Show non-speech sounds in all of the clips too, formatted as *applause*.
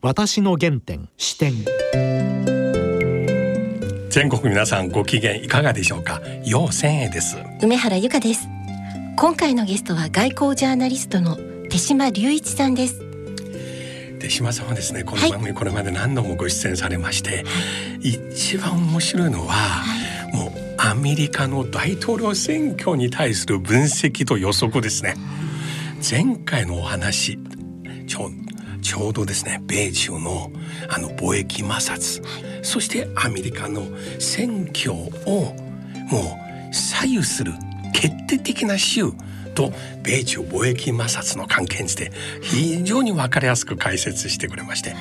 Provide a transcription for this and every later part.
私の原点視点。全国皆さんご機嫌いかがでしょうか？陽千恵です。梅原由香です。今回のゲストは外交ジャーナリストの手島隆一さんです。手島さんはですねこの番組これまで何度もご出演されまして、はい、一番面白いのは、はい、もうアメリカの大統領選挙に対する分析と予測ですね。前回のお話ちょちょうどですね米中のあの貿易摩擦、はい、そしてアメリカの選挙をもう左右する決定的な州と米中貿易摩擦の関係について非常に分かりやすく解説してくれまして、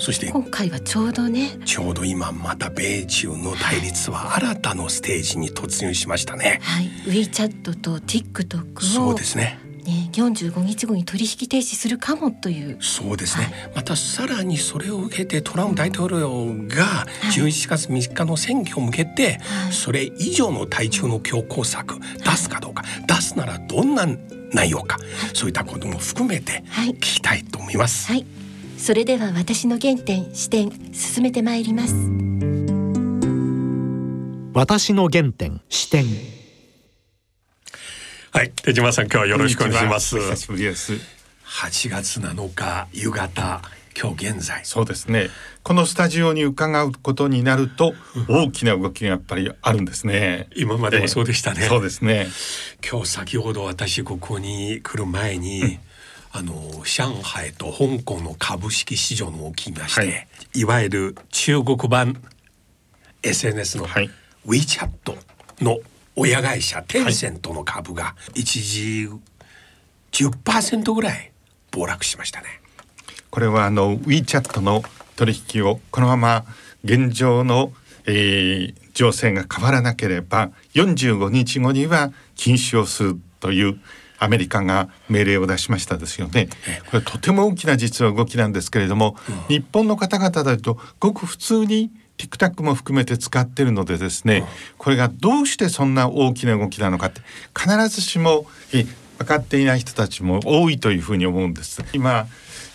そして今回はちょうどね。ちょうど今また米中の対立は新たなステージに突入しましたね。はい、ウィーチャットと TikTok をそうですねね、45日後に取引停止するかもという。そうですね、はい、またさらにそれを受けてトランプ大統領が11月3日の選挙を向けて、はい、それ以上の対中の強硬策出すかどうか、はい、出すならどんな内容か、そういったことも含めて聞きたいと思います。はい、それでは私の原点視点進めてまいります。私の原点視点はい。手島さん今日はよろしくお願いします。久しぶりです。8月7日夕方今日現在。そうですね。このスタジオに伺うことになると大きな動きがやっぱりあるんですね。今までもそうでしたね、そうですね。今日先ほど私ここに来る前に、うん、あの上海と香港の株式市場の起きまして、はい、いわゆる中国版 SNS の WeChat の親会社テンセントの株が一時10%ぐらい暴落しましたね。これはあの WeChat の取引をこのまま現状の、えー、情勢が変わらなければ45日後には禁止をするというアメリカが命令を出しましたですよね。これとても大きな実は動きなんですけれども、うん、日本の方々だとごく普通に TikTok も含めて使ってるのでですね、これがどうしてそんな大きな動きなのかって必ずしも分かっていない人たちも多いというふうに思うんです。今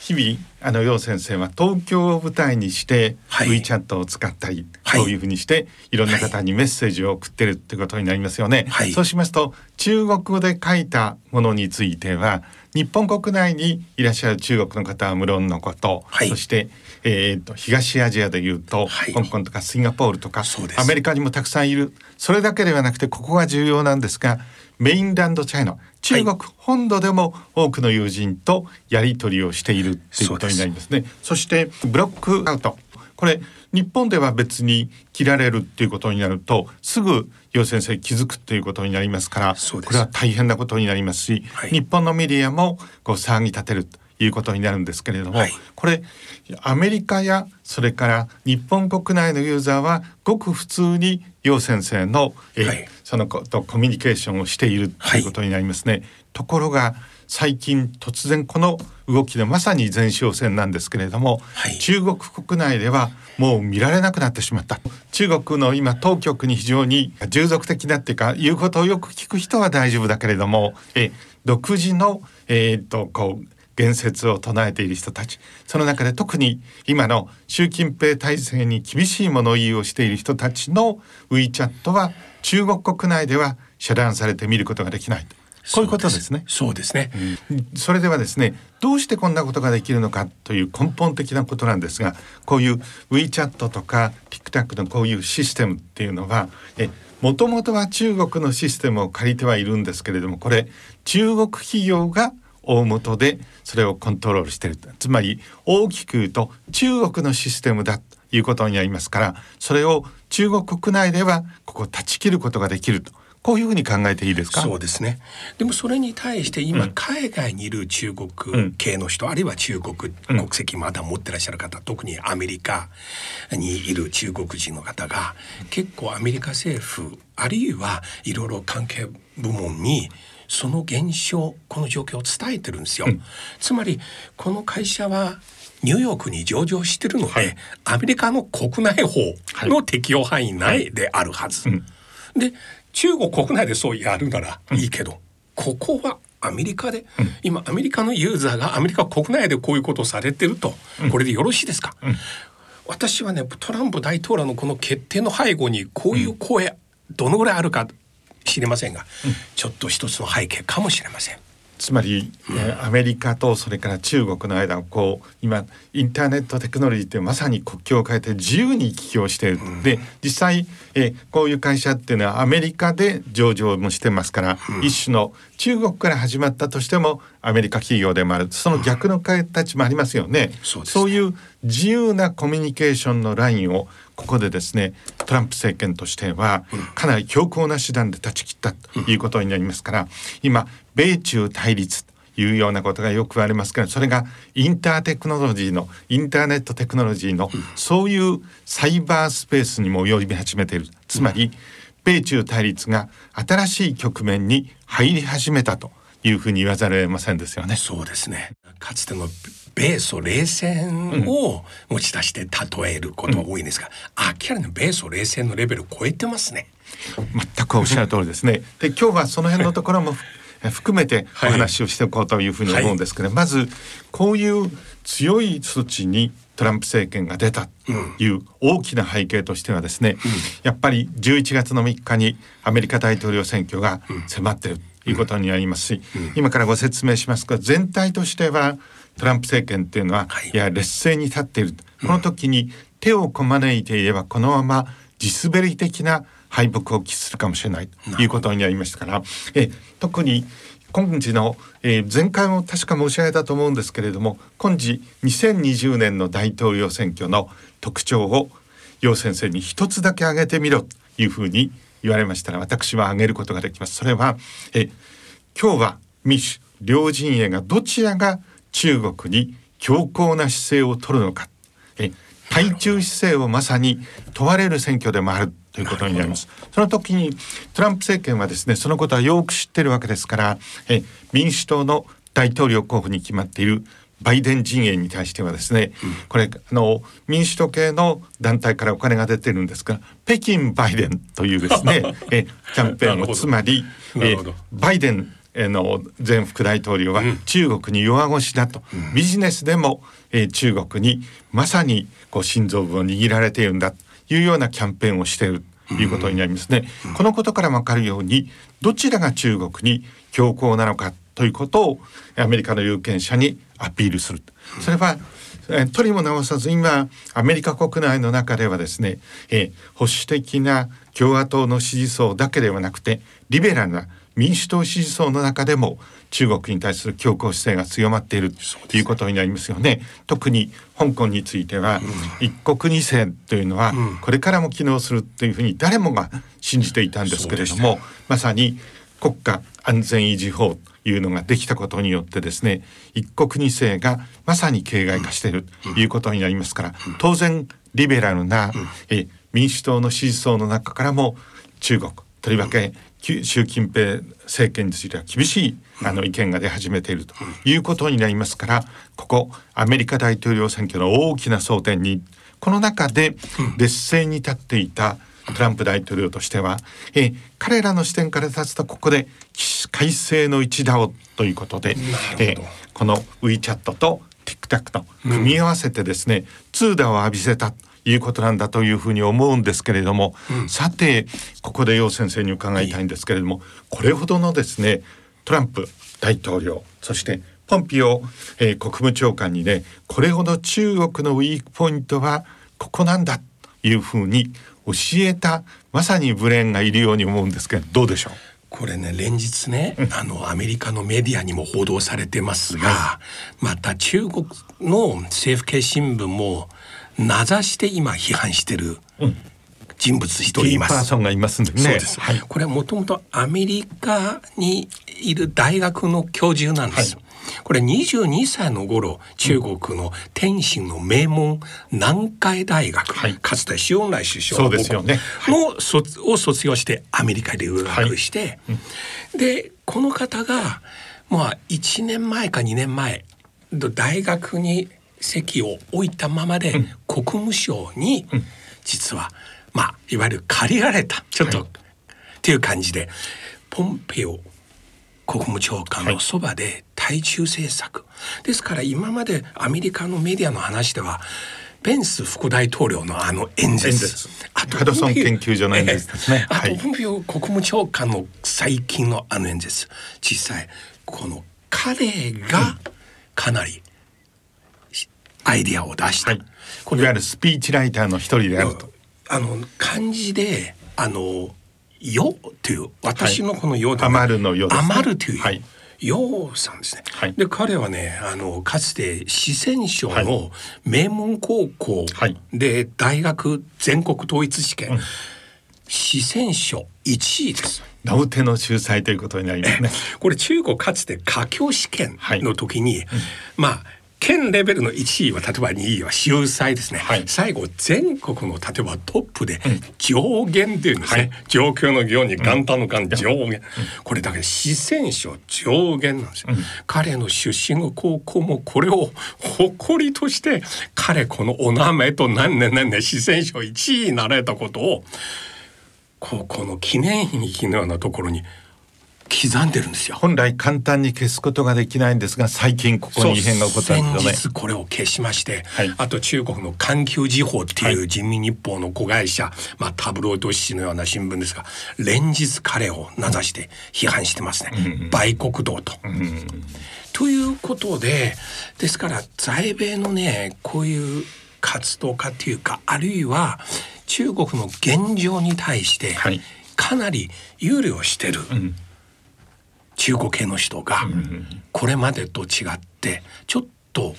日々あの楊先生は東京を舞台にして、はい、WeChat を使ったり、はい、そういうふうにしていろんな方にメッセージを送ってるってことになりますよね。はい、そうしますと中国語で書いたものについては日本国内にいらっしゃる中国の方は無論のこと、はい、そして、えーと、東アジアでいうと、はい、香港とかシンガポールとかアメリカにもたくさんいる。それだけではなくてここが重要なんですがメインランドチャイナ中国本土でも多くの友人とやり取りをしているっていうことになりますね。そしてブロックアウト。これ日本では別に切られるっていうことになるとすぐ楊先生気づくっていうことになりますからこれは大変なことになりますし、はい、日本のメディアもこう騒ぎ立てるということになるんですけれども、はい、これアメリカやそれから日本国内のユーザーはごく普通に楊先生のえ、はい、そのとコミュニケーションをしているということになりますね。ところが最近突然この動きでまさに前哨戦なんですけれども、はい、中国国内ではもう見られなくなってしまった。中国の今当局に非常に従属的なっていうか言うことをよく聞く人は大丈夫だけれどもえ独自の、えー、っとこう言説を唱えている人たち。その中で特に今の習近平体制に厳しい物言いをしている人たちの WeChat は中国国内では遮断されて見ることができないこういうことですね。そうですね、うん、それではですね、どうしてこんなことができるのかという根本的なことなんですが、こういう WeChat とか TikTok のこういうシステムっていうのは、えもともとは中国のシステムを借りてはいるんですけれども、これ中国企業が大元でそれをコントロールしている。つまり大きく言うと中国のシステムだということになりますからそれを中国国内ではここ断ち切ることができるとこういうふうに考えていいですか？そうですね。でもそれに対して今、海外にいる中国系の人、うん、あるいは中国国籍まだ持ってらっしゃる方、特にアメリカにいる中国人の方が結構アメリカ政府あるいはいろいろ関係部門にその現象この状況を伝えてるんですよ、うん、つまりこの会社はニューヨークに上場してるので、はい、アメリカの国内法の適用範囲内であるはず、はいはいうん、で中国国内でそうやるならいいけど、うん、ここはアメリカで、今アメリカのユーザーがアメリカ国内でこういうことをされてると、これでよろしいですか、私はねトランプ大統領のこの決定の背後にこういう声、どのぐらいあるか知りませんが、ちょっと一つの背景かもしれません。つまり、えーアメリカとそれから中国の間をこう今インターネットテクノロジーってまさに国境を変えて自由に行き来をしている、で実際、えーこういう会社っていうのはアメリカで上場もしてますから、一種の中国から始まったとしてもアメリカ企業でもある。その逆の形もありますよね。そうですね。いう自由なコミュニケーションのラインをここでですねトランプ政権としてはかなり強硬な手段で断ち切ったということになりますから今米中対立というようなことがよく言われますけどそれがインターテクノロジーのインターネットテクノロジーのそういうサイバースペースにも及び始めているつまり米中対立が新しい局面に入り始めたというふうに言わざるを得ませんですよね。そうですね。かつての米ソ冷戦を持ち出して例えることが多いんですが、明らかに米ソ冷戦のレベルを超えてますね。全くおっしゃる通りですね。で今日はその辺のところも含めてお話をしておこうというふうに思うんですけど、まずこういう強い措置にトランプ政権が出たという大きな背景としてはですね、やっぱり11月の3日にアメリカ大統領選挙が迫っているということになりますし、今からご説明しますが全体としてはトランプ政権っていうのは、はい。い、や劣勢に立っている。この時に手をこまねいていればこのまま地滑り的な敗北を喫するかもしれない。ということになりましたから。え特に今時の、えー前回も確か申し上げたと思うんですけれども今時2020年の大統領選挙の特徴を楊先生に一つだけ挙げてみろというふうに言われましたら私は挙げることができます。それはえ今日は民主両陣営がどちらが中国に強硬な姿勢を取るのかえ対中姿勢をまさに問われる選挙でもあるということになります。その時にトランプ政権はですねそのことはよく知ってるわけですからえ民主党の大統領候補に決まっているバイデン陣営に対してはですね、これあの民主党系の団体からお金が出てるんですが北京バイデンというですね *laughs* えキャンペーンをつまりえバイデンえーの前副大統領は中国に弱腰だと、ビジネスでも、えー中国にまさにこう心臓部を握られているんだというようなキャンペーンをしているということになりますね。このことからもわかるようにどちらが中国に強硬なのかということをアメリカの有権者にアピールする。それはえー取りも直さず今アメリカ国内の中ではですね、えー保守的な共和党の支持層だけではなくてリベラルな民主党支持層の中でも中国に対する強硬姿勢が強まっているということになりますよね。特に香港については、一国二制というのはこれからも機能するというふうに誰もが信じていたんですけれども、まさに国家安全維持法というのができたことによってですね一国二制がまさに形骸化しているということになりますから当然リベラルな、え民主党の支持層の中からも中国とりわけき習近平政権については厳しいあの意見が出始めているということになりますからここアメリカ大統領選挙の大きな争点にこの中で劣勢に立っていたトランプ大統領としては、えー彼らの視点から立つとここで起死回生の一打をということで、えーこの WeChat と TikTok と組み合わせてですね、通打を浴びせた。ということなんだというふうに思うんですけれども、さてここで楊先生に伺いたいんですけれども、これほどのですねトランプ大統領そしてポンピオ、えー国務長官にねこれほど中国のウィークポイントはここなんだというふうに教えたまさにブレーンがいるように思うんですけどどうでしょう？これね連日ね、あのアメリカのメディアにも報道されてますが、また中国の政府系新聞も名指して今批判してる人物一人います。キーパーソンがいますんでね。そうです。はい。これはもともとアメリカにいる大学の教授なんです。これ22歳の頃中国の天津の名門南海大学、はいかつて周恩来首相そうですよねの卒を卒業してアメリカで留学して、でこの方がまあ1年前か2年前大学に席を置いたままで国務省に実はまあいわゆる借りられたちょっと、っていう感じでポンペオ国務長官のそばで対中政策、ですから今までアメリカのメディアの話ではペンス副大統領のあの演説。演説。ハドソン研究所の演説ですね。ええはい。あとポンピオ国務長官の最近のあの演説。実際この彼がかなりしアイディアを出した、はい。こいわゆるスピーチライターの一人であると。あの漢字であの「よ」という私のこの「よ」では余るのよですね。余るという、はい。ようさんですね。はい。で彼はねあのかつて四川省の名門高校はい。で大学全国統一試験、四川省1位です。名うての秀才ということになりますね。これ中国かつて華僑試験はい。の時に、まあ県レベルの1位は例えば2位は秀才ですね、はい。最後全国の例えばトップで上限っていうんですね、状況の行に元旦の元上限、これだけ四川省上限なんですよ、彼の出身の高校もこれを誇りとして彼このお名前と何年何年四川省1位になられたことをここの記念碑のようなところに刻んでるんですよ。本来簡単に消すことができないんですが最近ここに異変が起こったんですよね。先日これを消しまして、はい。あと中国の環球時報っていう人民日報の子会社、まあタブロイド紙のような新聞ですが連日彼を名指して批判してますね、売国道と。ということでですから在米のねこういう活動家っていうかあるいは中国の現状に対してはい。かなり憂慮してる、ん中国系の人がこれまでと違ってちょっと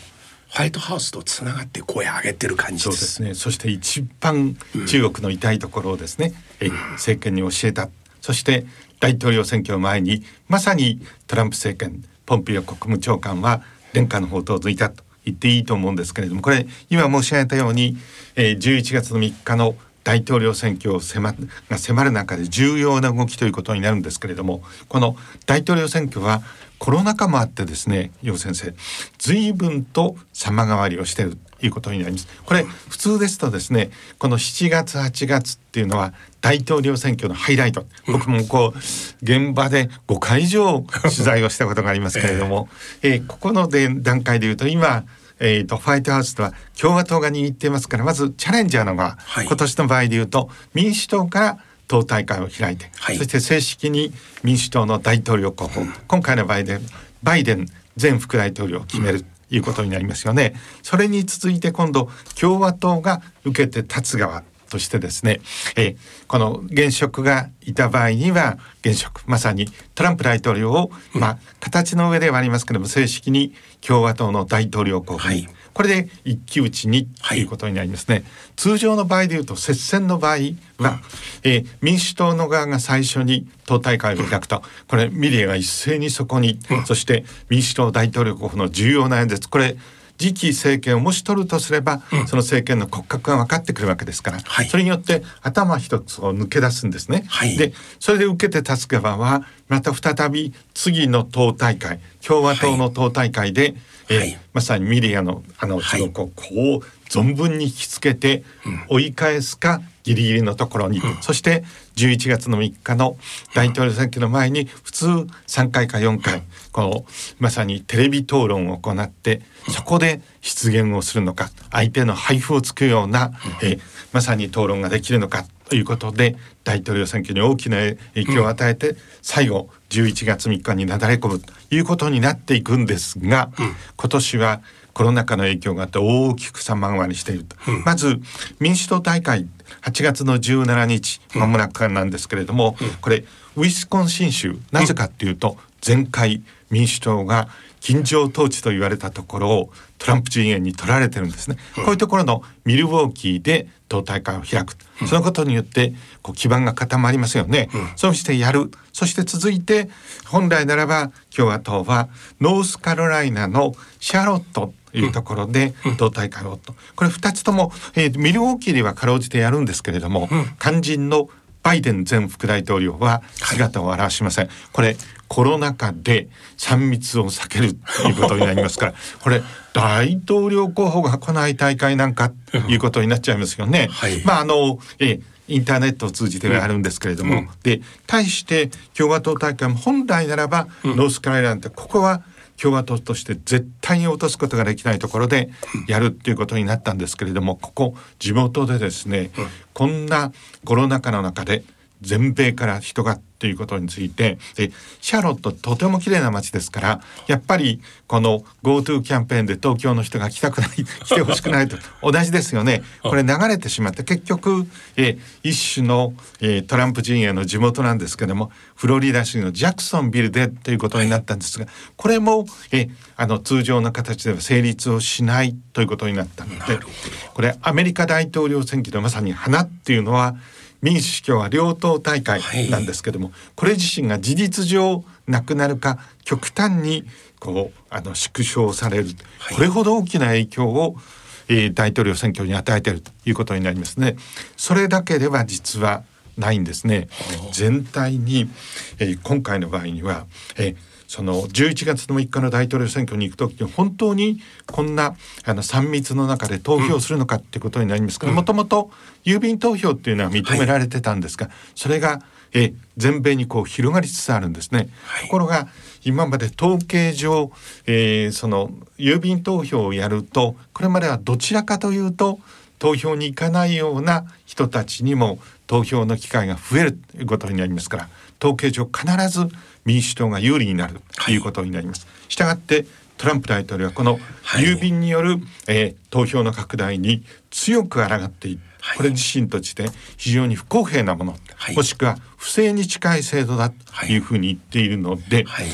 ホワイトハウスとつながって声上げてる感じで。そうですすね。そして一番中国の痛いところをですね、え政権に教えた。そして大統領選挙を前にまさにトランプ政権ポンピオ国務長官は殿下の方とづいたと言っていいと思うんですけれどもこれ今申し上げたように、えー、11月の3日の大統領選挙を迫が迫る中で重要な動きということになるんですけれどもこの大統領選挙はコロナ禍もあってですね楊先生随分と様変わりをしているということになります。これ普通ですとですねこの7月8月っていうのは大統領選挙のハイライト。僕もこう現場で5回以上取材をしたことがありますけれども、*laughs* えーここので段階でいうと今えー、とホワイトハウスでは共和党が握っていますからまずチャレンジャーのが、はい今年の場合でいうと民主党から党大会を開いて、はいそして正式に民主党の大統領候補、今回の場合でバイデン前副大統領を決める。ということになりますよね。それに続いて今度共和党が受けて立つ側としてですね、えーこの現職がいた場合には現職まさにトランプ大統領を、まあ形の上ではありますけれども正式に共和党の大統領候補に、はい。これで一騎打ちにとはい。いうことになりますね。通常の場合でいうと接戦の場合は、えー民主党の側が最初に党大会を開くと、これミリアが一斉にそこに、そして民主党大統領候補の重要な演説。これ次期政権をもし取るとすれば、その政権の骨格が分かってくるわけですから、はい。それによって頭一つを抜け出すんですね。はい。でそれで受けて立つ側はまた再び次の党大会共和党の党大会で、えーはい。まさにミリアのあのはい。中国をこう存分に引きつけて追い返すかギリギリのところに、そして11月の3日の大統領選挙の前に普通3回か4回このまさにテレビ討論を行ってそこで失言をするのか相手の配布をつくような、えーまさに討論ができるのかということで大統領選挙に大きな影響を与えて、最後11月3日になだれ込むということになっていくんですが、今年はコロナ禍の影響があって大きく様変わりしていると、まず民主党大会8月の17日まもなくなんですけれども、これウィスコンシン州なぜかっていうと前回民主党が緊張統治と言われたところをトランプ陣営に取られてるんですね、こういうところのミルウォーキーで党大会を開く、そのことによってこう基盤が固まりますよね、そしてやる。そして続いて本来ならば共和党はノースカロライナのシャーロット。というところで党大会をと。これ2つとも、えーミルウォーキーではかろうじてやるんですけれども、肝心のバイデン前副大統領は姿を現しません。これコロナ禍で3密を避けるということになりますから、*laughs* これ大統領候補が来ない大会なんかということになっちゃいますよね。はい。まああのえインターネットを通じてはあるんですけれども、で対して共和党大会も本来ならば、ノースカロライナってここは共和党として絶対に落とすことができないところでやるっていうことになったんですけれどもここ地元でですね、こんなコロナ禍の中で全米から人がっていうことについてでシャーロットとても綺麗な街ですからやっぱりこの GoTo キャンペーンで東京の人が来たくない *laughs* 来てほしくないと同じですよね。これ流れてしまって結局、え一種の、えトランプ陣営の地元なんですけどもフロリダ州のジャクソンビルでということになったんですがこれも、えあの通常の形では成立をしないということになったのでこれアメリカ大統領選挙でまさに花っていうのは民主共和両党大会なんですけども、はい、これ自身が事実上なくなるか極端にこうあの縮小される、はい、これほど大きな影響を、えー、大統領選挙に与えているということになりますね。それだけでは実はないんですね。全体に、えー、今回の場合には、えーその11月の3日の大統領選挙に行く時に本当にこんなあの3密の中で投票するのかっていうことになります。からもともと郵便投票っていうのは認められてたんですが、はい、それがえ全米にこう広がりつつあるんですね。はい、ところが今まで統計上、えー、その郵便投票をやるとこれまではどちらかというと投票に行かないような人たちにも投票の機会が増えるということになりますから統計上必ず民主党が有利になるということになります。したがってトランプ大統領はこの郵便による、はい、えー、投票の拡大に強く抗ってい。これ自身として非常に不公平なもの、はい、もしくは不正に近い制度だというふうに言っているので、はい、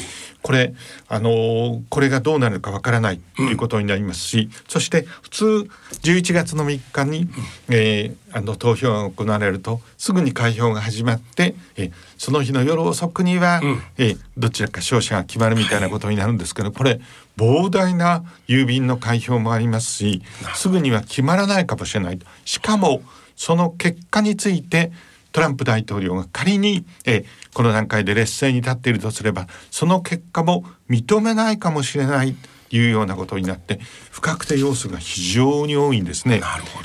これあのー、これがどうなるかわからないということになりますし、うん、そして普通11月の3日に、うん、えー、あの投票が行われるとすぐに開票が始まって、えー、その日の夜遅くには、うん、えー、どちらか勝者が決まるみたいなことになるんですけど、はい、これ膨大な郵便の開票もありますしすぐには決まらないかもしれない。しかもその結果についてトランプ大統領が仮に、えこの段階で劣勢に立っているとすればその結果も認めないかもしれないというようなことになって不確定要素が非常に多いんですね。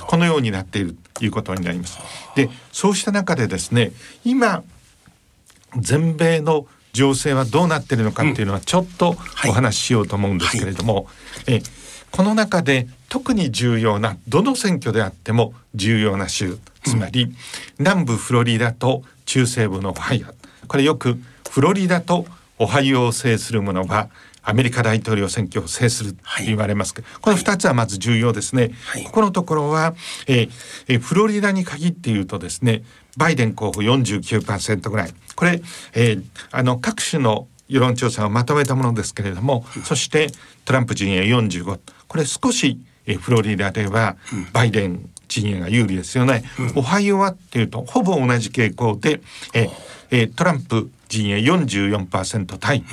このようになっているということになります。でそうした中でですね今全米の情勢はどうなっているのかっていうのはちょっとお話ししようと思うんですけれども、はいはい、えこの中で特に重要などの選挙であっても重要な州つまり、南部フロリダと中西部のオハイオ。これよくフロリダとオハイオを制する者はアメリカ大統領選挙を制すると言われますけど、はい、この2つはまず重要ですね。はい、ここのところは、えー、えー、フロリダに限って言うとですねバイデン候補49%ぐらい。これ、えー、あの各種の世論調査をまとめたものですけれども、そしてトランプ陣営45これ少しえフロリダではバイデン陣営が有利ですよね。オハイオはっていうとほぼ同じ傾向でええトランプ陣営44%対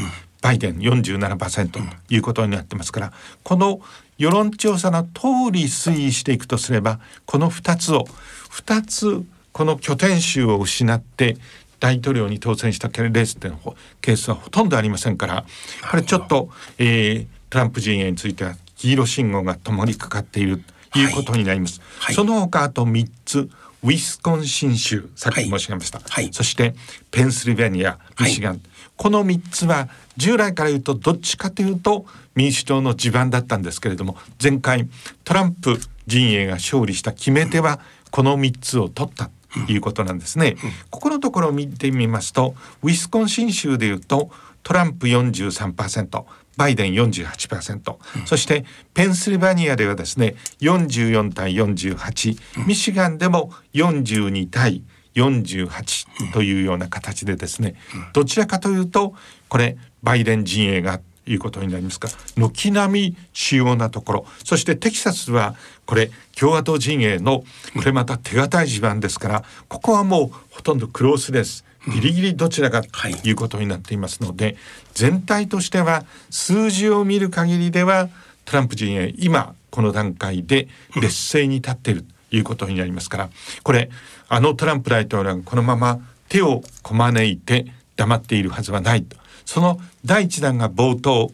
バイデン47%ということになってますからこの世論調査の通り推移していくとすればこの2つを2つこの拠点州を失って大統領に当選したレースのケースはほとんどありませんからこれちょっと、えー、トランプ陣営については黄色信号が灯りかかっているということになります。はい、その他あと3つウィスコンシン州さっき申し上げました、はい、そしてペンシルベニアミシガン、はい、この3つは従来から言うとどっちかというと民主党の地盤だったんですけれども前回トランプ陣営が勝利した決め手はこの3つを取った。ということなんですね。ここのところを見てみますとウィスコンシン州でいうとトランプ43%バイデン48%、うん、そしてペンシルバニアではですね44対48、うん、ミシガンでも42対48というような形でですね、うん、どちらかというとこれバイデン陣営がいうことになりますか？軒並み主要なところ。そしてテキサスはこれ共和党陣営のこれまた手堅い地盤ですからここはもうほとんどクロースです。ギリギリどちらかとい。うことになっていますので、はい、全体としては数字を見る限りではトランプ陣営今この段階で劣勢に立っているということになりますから。これあのトランプ大統領がこのまま手をこまねいて黙っているはずはないとその第一弾が冒頭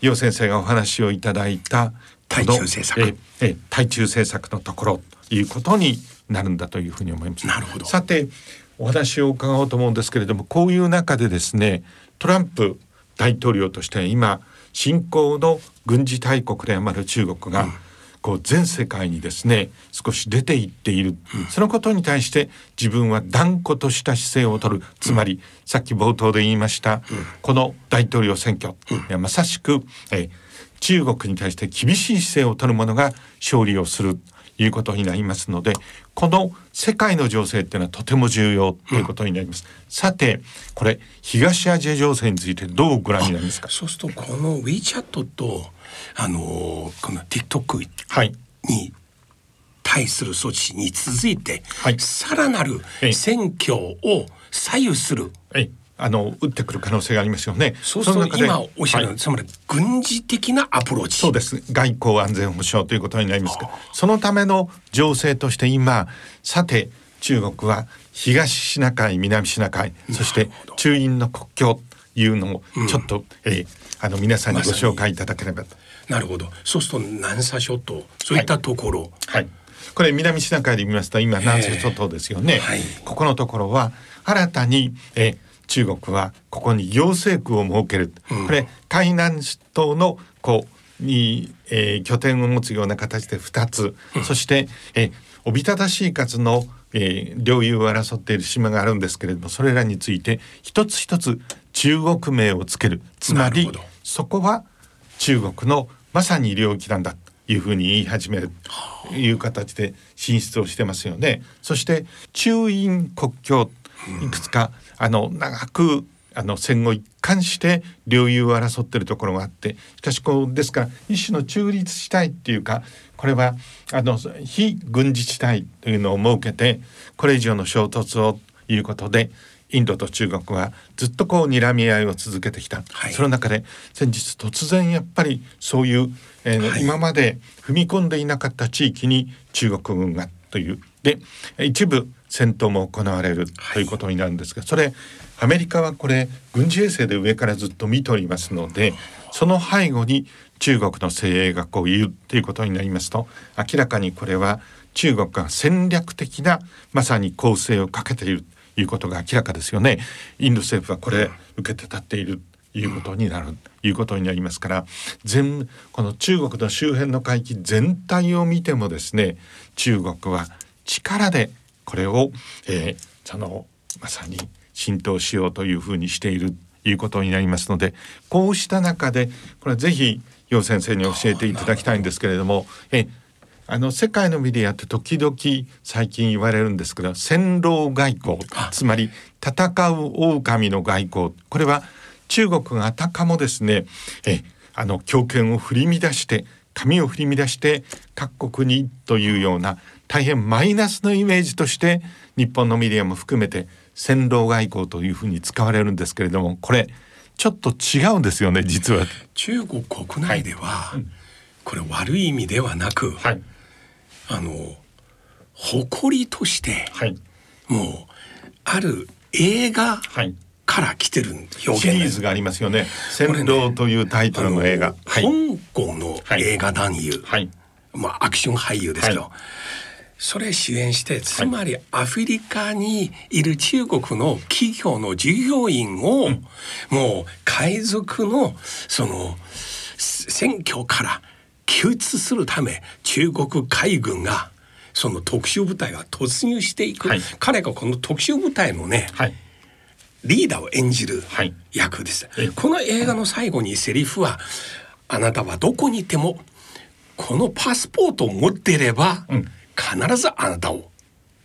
楊先生がお話をいただいた対中政策。ええ対中政策のところということになるんだというふうに思います。なるほど。さてお話を伺おうと思うんですけれどもこういう中でですねトランプ大統領として今新興の軍事大国である中国が、こう全世界にですね少し出ていっている、そのことに対して自分は断固とした姿勢を取る。つまり、さっき冒頭で言いました、この大統領選挙、いやまさしく、えー中国に対して厳しい姿勢を取る者が勝利をする。ということになりますのでこの世界の情勢っていうのはとても重要ということになります。さてこれ東アジア情勢についてどうご覧になりますか？そうするとこの WeChat とあのこの TikTok はい。に対する措置に続いて、はい。さらなるええ。選挙を左右する。えあの打ってくる可能性がありますよね。そうするとの中で今おっしゃる、はい。つまり軍事的なアプローチ。そうです。外交安全保障ということになりますがそのための情勢として今さて中国は東シナ海南シナ海そして中印の国境というのをちょっと、えーあの皆さんにご紹介いただければと。なるほど。そうすると南沙諸島そういったところ、はい。これ南シナ海で見ますと今南西諸島ですよね。はい。ここのところは新たにえ中国はここに行政区を設ける。うん。これ海南島のこうに、えー拠点を持つような形で2つ、そしてえおびただしい数の、えー領有を争っている島があるんですけれどもそれらについて一つ一つ中国名をつける。つまりそこは中国のまさに領域なんだというふうに言い始めるという形で進出をしてますよね。そして中印国境いくつかあの長くあの戦後一貫して領有を争ってるところがあってしかしこうですから一種の中立地帯っていうかこれはあの非軍事地帯というのを設けてこれ以上の衝突をということでインドと中国はずっとこう睨み合いを続けてきた、はい。その中で先日突然やっぱりそういう、えーはい。今まで踏み込んでいなかった地域に中国軍がという。で一部戦闘も行われるはい。ということになるんですが、それアメリカはこれ軍事衛星で上からずっと見ておりますのでその背後に中国の精鋭がこういるということになりますと明らかにこれは中国が戦略的なまさに攻勢をかけている。ということが明らかですよね。インド政府はこれ受けて立っているということになる、ということになりますから全この中国の周辺の海域全体を見てもですね中国は力でこれを、えーそのまさに浸透しようというふうにしているということになりますのでこうした中でこれはぜひ楊先生に教えていただきたいんですけれどもえあの世界のメディアって時々最近言われるんですけど戦狼外交あつまり戦う狼の外交。これは中国があたかもですねえあの強権を振り乱して紙を振り乱して各国にというような大変マイナスのイメージとして日本のメディアも含めて戦狼外交というふうに使われるんですけれどもこれちょっと違うんですよね実は。中国国内では、これ悪い意味ではなく、はいあの誇りとしてはい。もうある映画はい。から来てる表現シリーズがありますよね。戦狼というタイトルの映画。あのはい。香港の映画男優、はい。まあアクション俳優ですけど、はい。それ主演してつまりアフリカにいる中国の企業の従業員を、もう海賊のその選挙から救出するため中国海軍がその特殊部隊が突入していく、はい。彼がこの特殊部隊のね、はい。リーダーを演じるはい。役です、えこの映画の最後にセリフは「あなたはどこにいてもこのパスポートを持っていれば、うん。必ずあなたを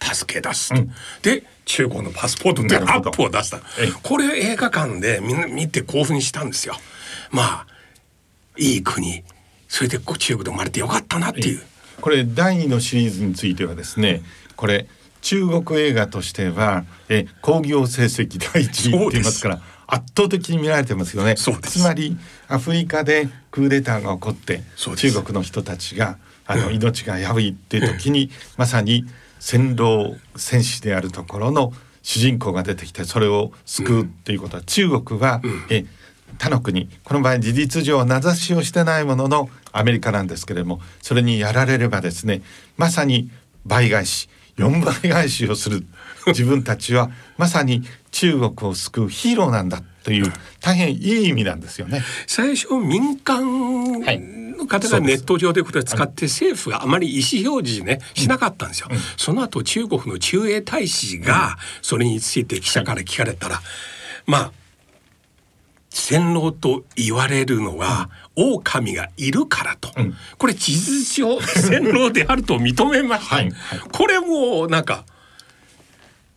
助け出すと」うん。で中国のパスポートでアなるほど。ップを出した。ええ。これを映画館でみんな見て興奮したんですよ。まあいい国それでこう中国で生まれてよかったなっていう。これ第二のシリーズについてはですね、これ中国映画としてはえ興行成績第一位って言いますから圧倒的に見られてますよね。そうです。つまりアフリカでクーデターが起こって中国の人たちがあの命が危ういっていう時にまさに戦狼戦士であるところの主人公が出てきてそれを救うっていうことは、中国は、え他の国この場合事実上名指しをしてないもののアメリカなんですけれどもそれにやられればですねまさに倍返し4倍返しをする。自分たちはまさに中国を救うヒーローなんだという大変いい意味なんですよね。最初民間の方がネット上でこれ使って政府があまり意思表示ねしなかったんですよ。その後中国の駐英大使がそれについて記者から聞かれたら、まあ洗脳と言われるのは、狼がいるからと、うん。これ事実上洗脳であると認めました、はいはい。これもなんか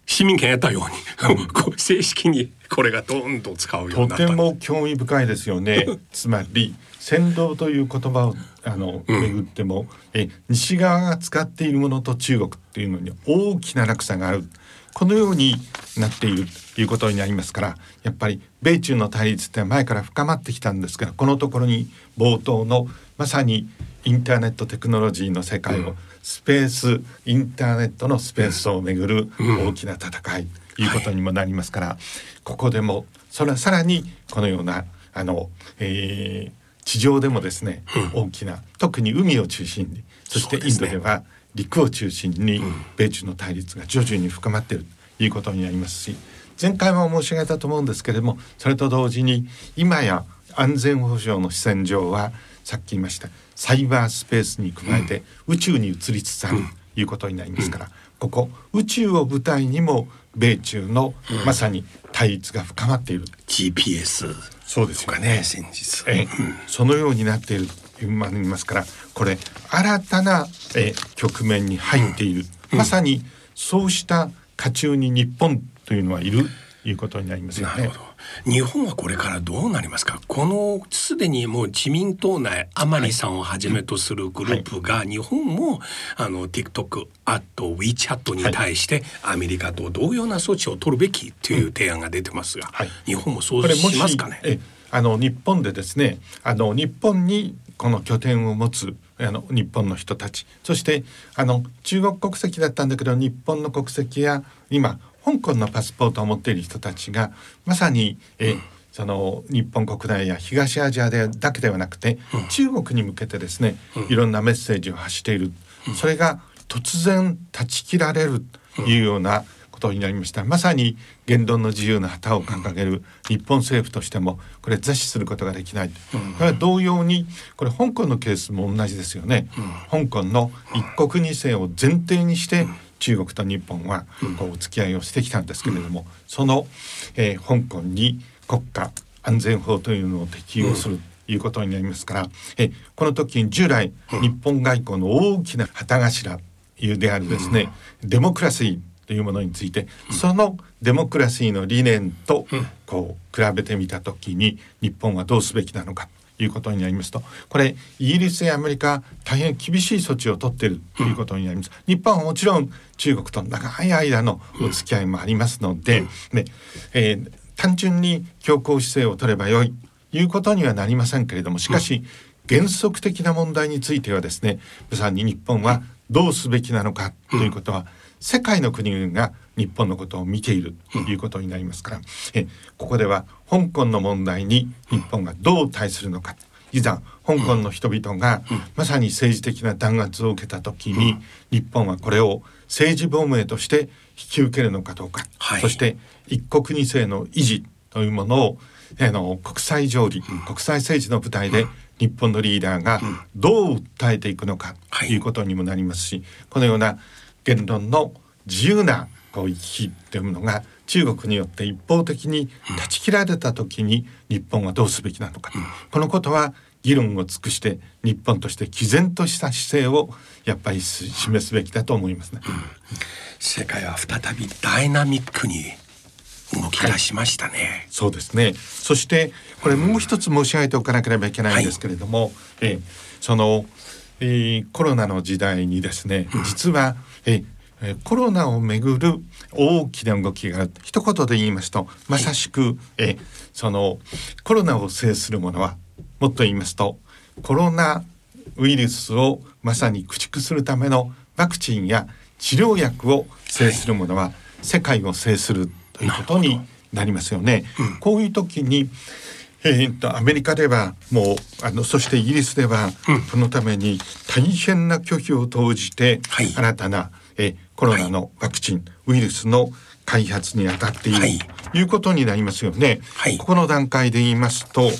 市民権得たように、*laughs* こう正式にこれがどんどん使うようとになった。ても興味深いですよね。つまり先導という言葉をあのうん。巡っても、え西側が使っているものと中国っていうのに大きな落差がある。このようになっているということになりますからやっぱり米中の対立って前から深まってきたんですがこのところに冒頭のまさにインターネットテクノロジーの世界を、スペースインターネットのスペースをめぐる大きな戦いということにもなりますから、ここでもそれはさらにこのようなあの、えー地上でもですね、大きな特に海を中心にそしてインドでは陸を中心に米中の対立が徐々に深まっているということになりますし前回も申し上げたと思うんですけれどもそれと同時に今や安全保障の視線上はさっき言いましたサイバースペースに加えて宇宙に移りつつあるということになりますから、ここ宇宙を舞台にも米中のまさに対立が深まっている、GPS そうですとかね先日、えーそのようになっているまで言いますからこれ新たな、えー局面に入っている、まさにそうした渦中に日本というのはいるということになりますよね。なるほ。ど。日本はこれからどうなりますか？このすでにもう自民党内甘利さんをはじめとするグループが日本もあの TikTok あと WeChat に対してアメリカと同様な措置を取るべきという提案が出てますが、はい。日本もそうししますかね？えあの日本でですねあの日本にこの拠点を持つあの日本の人たち。そしてあの中国国籍だったんだけど日本の国籍や今香港のパスポートを持っている人たちがまさにえ、その日本国内や東アジアでだけではなくて、中国に向けてですね、いろんなメッセージを発している、それが突然断ち切られるというようなことになりました。まさに言論の自由の旗を掲げる日本政府としてもこれ座視することができない、これは同様にこれ香港のケースも同じですよね、香港の一国二制を前提にして中国と日本はこうお付き合いをしてきたんですけれども、その、えー香港に国家安全法というのを適用する、ということになりますからえこの時に従来日本外交の大きな旗頭いうであるですね、デモクラシーというものについて、そのデモクラシーの理念とこう比べてみた時に日本はどうすべきなのかということになりますとこれイギリスやアメリカ大変厳しい措置を取っているということになります。日本はもちろん中国と長い間のお付き合いもありますので、ねえー単純に強硬姿勢を取ればよいということにはなりませんけれどもしかし、原則的な問題についてはですねまさに日本はどうすべきなのかということは、世界の国々が日本のことを見ているということになりますから、えここでは香港の問題に日本がどう対するのか。いざ香港の人々がまさに政治的な弾圧を受けた時に、日本はこれを政治亡命として引き受けるのかどうか、はい。そして一国二制の維持というものをあの国際条理、国際政治の舞台で日本のリーダーがどう訴えていくのかということにもなりますし、このような言論の自由なこう行き来というものが中国によって一方的に断ち切られた時に日本はどうすべきなのか、このことは議論を尽くして日本として毅然とした姿勢をやっぱりす示すべきだと思いますね。世界は再びダイナミックに動き出しましたね、そうですね。そしてこれもう一つ申し上げておかなければいけないんですけれども、えーその、えーコロナの時代にですね、実は、えーえーコロナをめぐる大きな動きがある一言で言いますとまさしく、えーそのコロナを制するものはもっと言いますとコロナウイルスをまさに駆逐するためのワクチンや治療薬を制するものは世界を制するということになりますよね。こういう時にえー、とアメリカではもうあのそしてイギリスでは、このために大変な拒否を投じて、はい。新たな、えーコロナのワクチン、ウイルスの開発に当たっている、はい。ということになりますよね。はい。ここの段階で言いますと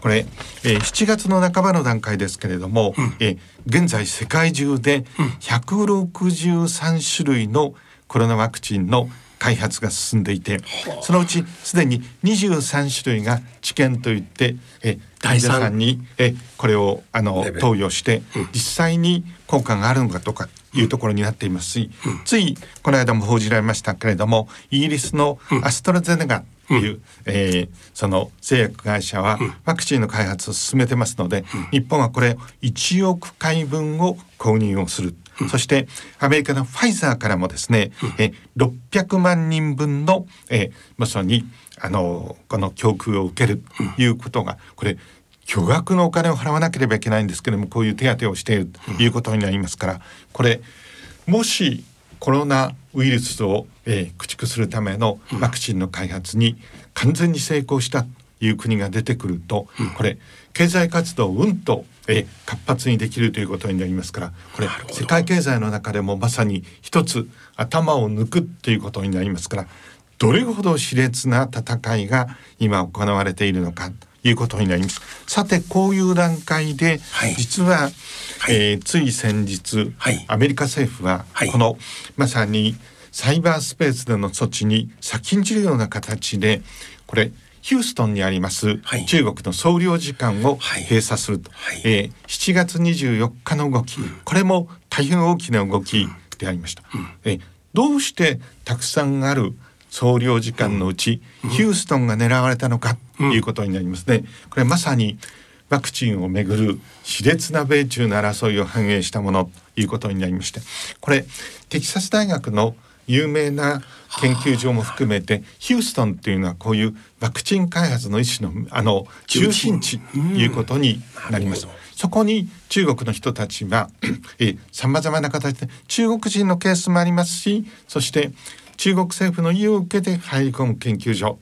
これ、えー7月の半ばの段階ですけれども、えー現在世界中で163種類のコロナワクチンの開発が進んでいてそのうちすでに23種類が治験といってえ第三。患者さんにえこれをあの投与して実際に効果があるのかとかいうところになっていますし、ついこの間も報じられましたけれどもイギリスのアストラゼネガという、えーその製薬会社はワクチンの開発を進めてますので、日本はこれ1億回分を購入をする。そしてアメリカのファイザーからもですね、え600万人分の、えーまさにあのこの供給を受けるということがこれ巨額のお金を払わなければいけないんですけれどもこういう手当をしているということになりますからこれもしコロナウイルスを、えー駆逐するためのワクチンの開発に完全に成功したという国が出てくると、これ経済活動をうんと、えー活発にできるということになりますからこれ世界経済の中でもまさに一つ頭を抜くということになりますからどれほど熾烈な戦いが今行われているのかということになります。さてこういう段階で、はい。実は、はい。えーつい先日、はい。アメリカ政府ははい。この、まさにサイバースペースでの措置に先んじるような形でこれヒューストンにありますはい。中国の総領事館をはい。閉鎖すると、はい。えー7月24日の動き、これも大変大きな動きでありました。えーどうしてたくさんある総領事館のうち、ヒューストンが狙われたのかということになりますね。これまさにワクチンをめぐる熾烈な米中の争いを反映したものということになりまして。これテキサス大学の有名な研究所も含めてヒューストンっていうのはこういうワクチン開発の一種のあの中心地ということになります。そこに中国の人たちはさまざまな形で中国人のケースもありますしそして中国政府の意を受けて入り込む研究所。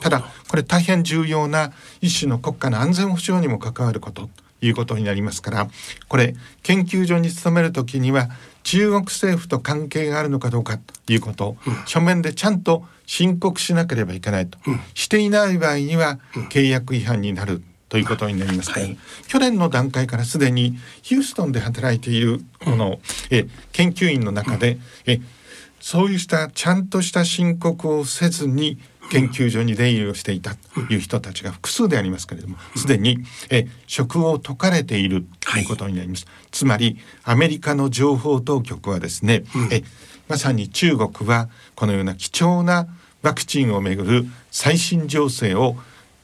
ただこれ大変重要な一種の国家の安全保障にも関わることということになりますからこれ研究所に勤める時には中国政府と関係があるのかどうかということを書面でちゃんと申告しなければいけないと、していない場合には契約違反になるということになりますから、はい。去年の段階からすでにヒューストンで働いているこの、え研究員の中で、えそういうしたちゃんとした申告をせずに研究所に出入りをしていたという人たちが複数でありますけれどもすでにえ職を解かれているということになります、つまりアメリカの情報当局はですね、えまさに中国はこのような貴重なワクチンをめぐる最新情勢を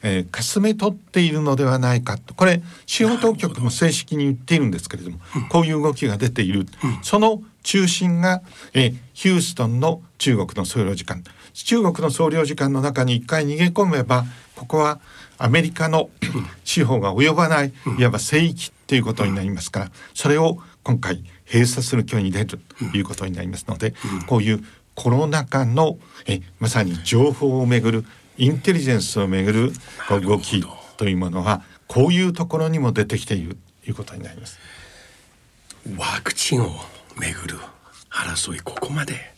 えー、かすめ取っているのではないかと。これ司法当局も正式に言っているんですけれども、こういう動きが出ている、その中心が、えーヒューストンの中国の総領事館中国の総領事館の中に一回逃げ込めばここはアメリカの *clears throat* 司法が及ばないいわば聖域ということになりますからそれを今回閉鎖する挙に出るということになりますので、こういうコロナ禍のえまさに情報をめぐるインテリジェンスをめぐる動きというものはこういうところにも出てきているということになります。ワクチンをめぐる争いここまで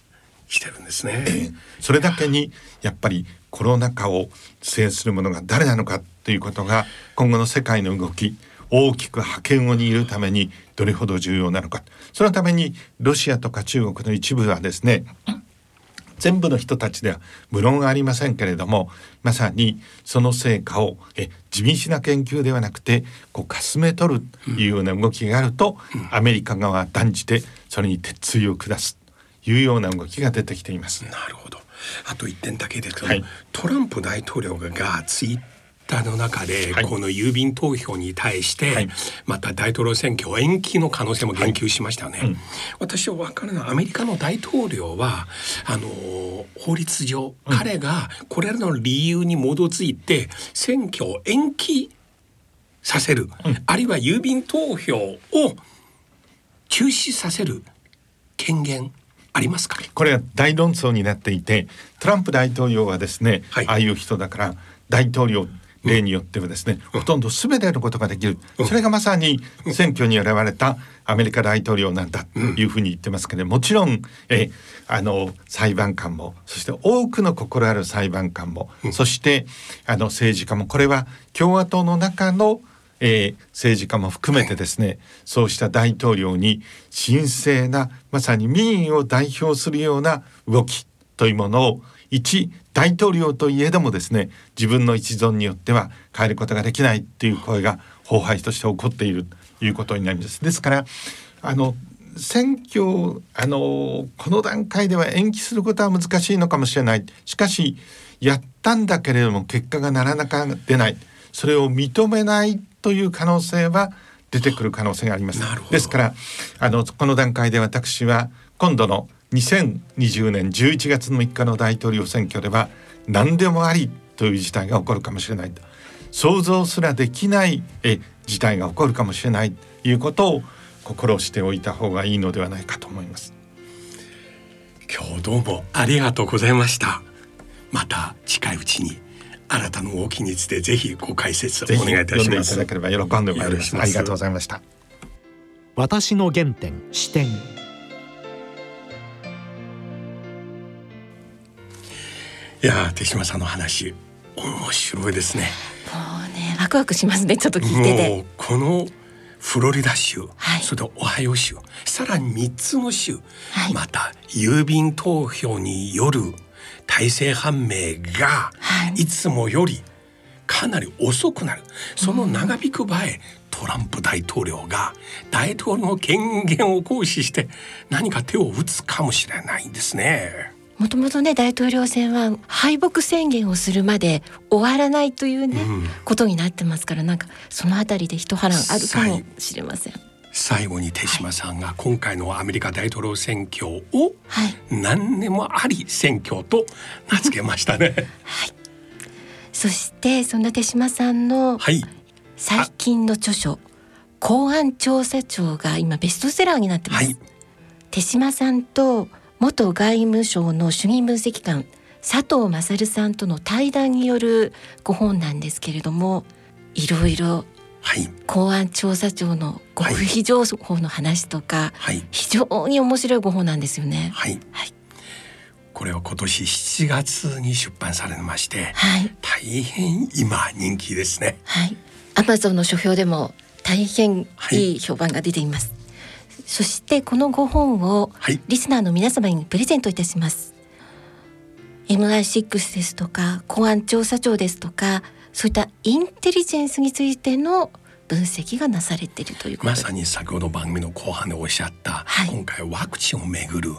来てるんですね。それだけにやっぱりコロナ禍を制する者が誰なのかということが今後の世界の動き大きく覇権を握るためにどれほど重要なのか。そのためにロシアとか中国の一部はですね全部の人たちでは無論ありませんけれどもまさにその成果をえ地道な研究ではなくてこうかすめ取るというような動きがあると、アメリカ側は断じてそれに鉄槌を下す。というような動きが出てきています。なるほど。あと一点だけですけど、はい。トランプ大統領がツイッターの中で、はい。この郵便投票に対して、はい。また大統領選挙延期の可能性も言及しましたよね。うん。私は分からないアメリカの大統領はあの法律上、彼がこれらの理由に基づいて選挙を延期させる、あるいは郵便投票を中止させる権限ありますか？これは大論争になっていてトランプ大統領はですね、はい。ああいう人だから大統領例によってはですね、ほとんど全てのことができる、それがまさに選挙に選ばれたアメリカ大統領なんだというふうに言ってますけど、もちろんえあの裁判官もそして多くの心ある裁判官も、そしてあの政治家もこれは共和党の中のえー、政治家も含めてですね、そうした大統領に神聖なまさに民意を代表するような動きというものを一大統領といえどもですね自分の一存によっては変えることができないっていう声が崩敗として起こっているということになります。ですからあの選挙あのこの段階では延期することは難しいのかもしれないしかしやったんだけれども結果がならなか出ないそれを認めないという可能性は出てくる可能性があります。ですからあのこの段階で私は今度の2020年11月の3日の大統領選挙では何でもありという事態が起こるかもしれないと想像すらできないえ事態が起こるかもしれないということを心しておいた方がいいのではないかと思います。今日どうもありがとうございました。また近いうちにあなたの動きについてぜひご解説お願いいたします。いただければ喜んでまいります。ありがとうございました私の原点視点いや手島さんの話面白いですね。もうねワクワクしますねちょっと聞いてて。このフロリダ州、はい、それとオハイオ州さらに3つの州、はい、また郵便投票による大勢判明がいつもよりかなり遅くなる、その長引く場合、トランプ大統領が大統領の権限を行使して何か手を打つかもしれないんですね。もともとね大統領選は敗北宣言をするまで終わらないというね、うん、ことになってますからなんかそのあたりで一波乱あるかもしれません。最後に手島さんが今回のアメリカ大統領選挙を何年もあり選挙と名付けましたね。はい、そしてそんな手島さんの最近の著書「公安調査庁」が今ベストセラーになってます。はい、手島さんと元外務省の主任分析官佐藤勝さんとの対談によるご本なんですけれどもいろいろ公安調査庁の極秘情報の話とか、はい、非常に面白いご本なんですよね。はい、はい、これは今年7月に出版されまして、はい、大変今人気ですね。はい、アマゾンの書評でも大変い。い評判が出ています。そしてこの5本をリスナーの皆様にプレゼントいたします、はい、MI6 ですとか公安調査庁ですとかそういったインテリジェンスについての分析がなされているというまさに先ほど番組の後半でおっしゃった、はい、今回ワクチンをめぐる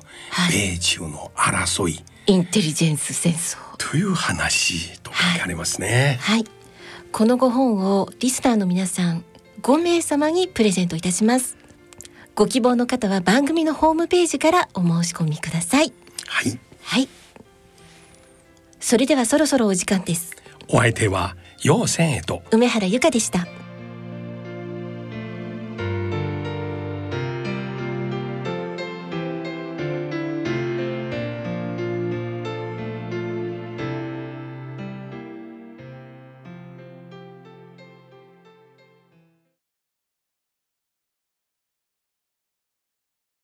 米中の争い、インテリジェンス戦争。という話と書かれますね、はい、はい、この5本をリスナーの皆さん5名様にプレゼントいたします。ご希望の方は番組のホームページからお申し込みください。はい。はい。それではそろそろお時間です。お相手は陽線へと。梅原由香でした。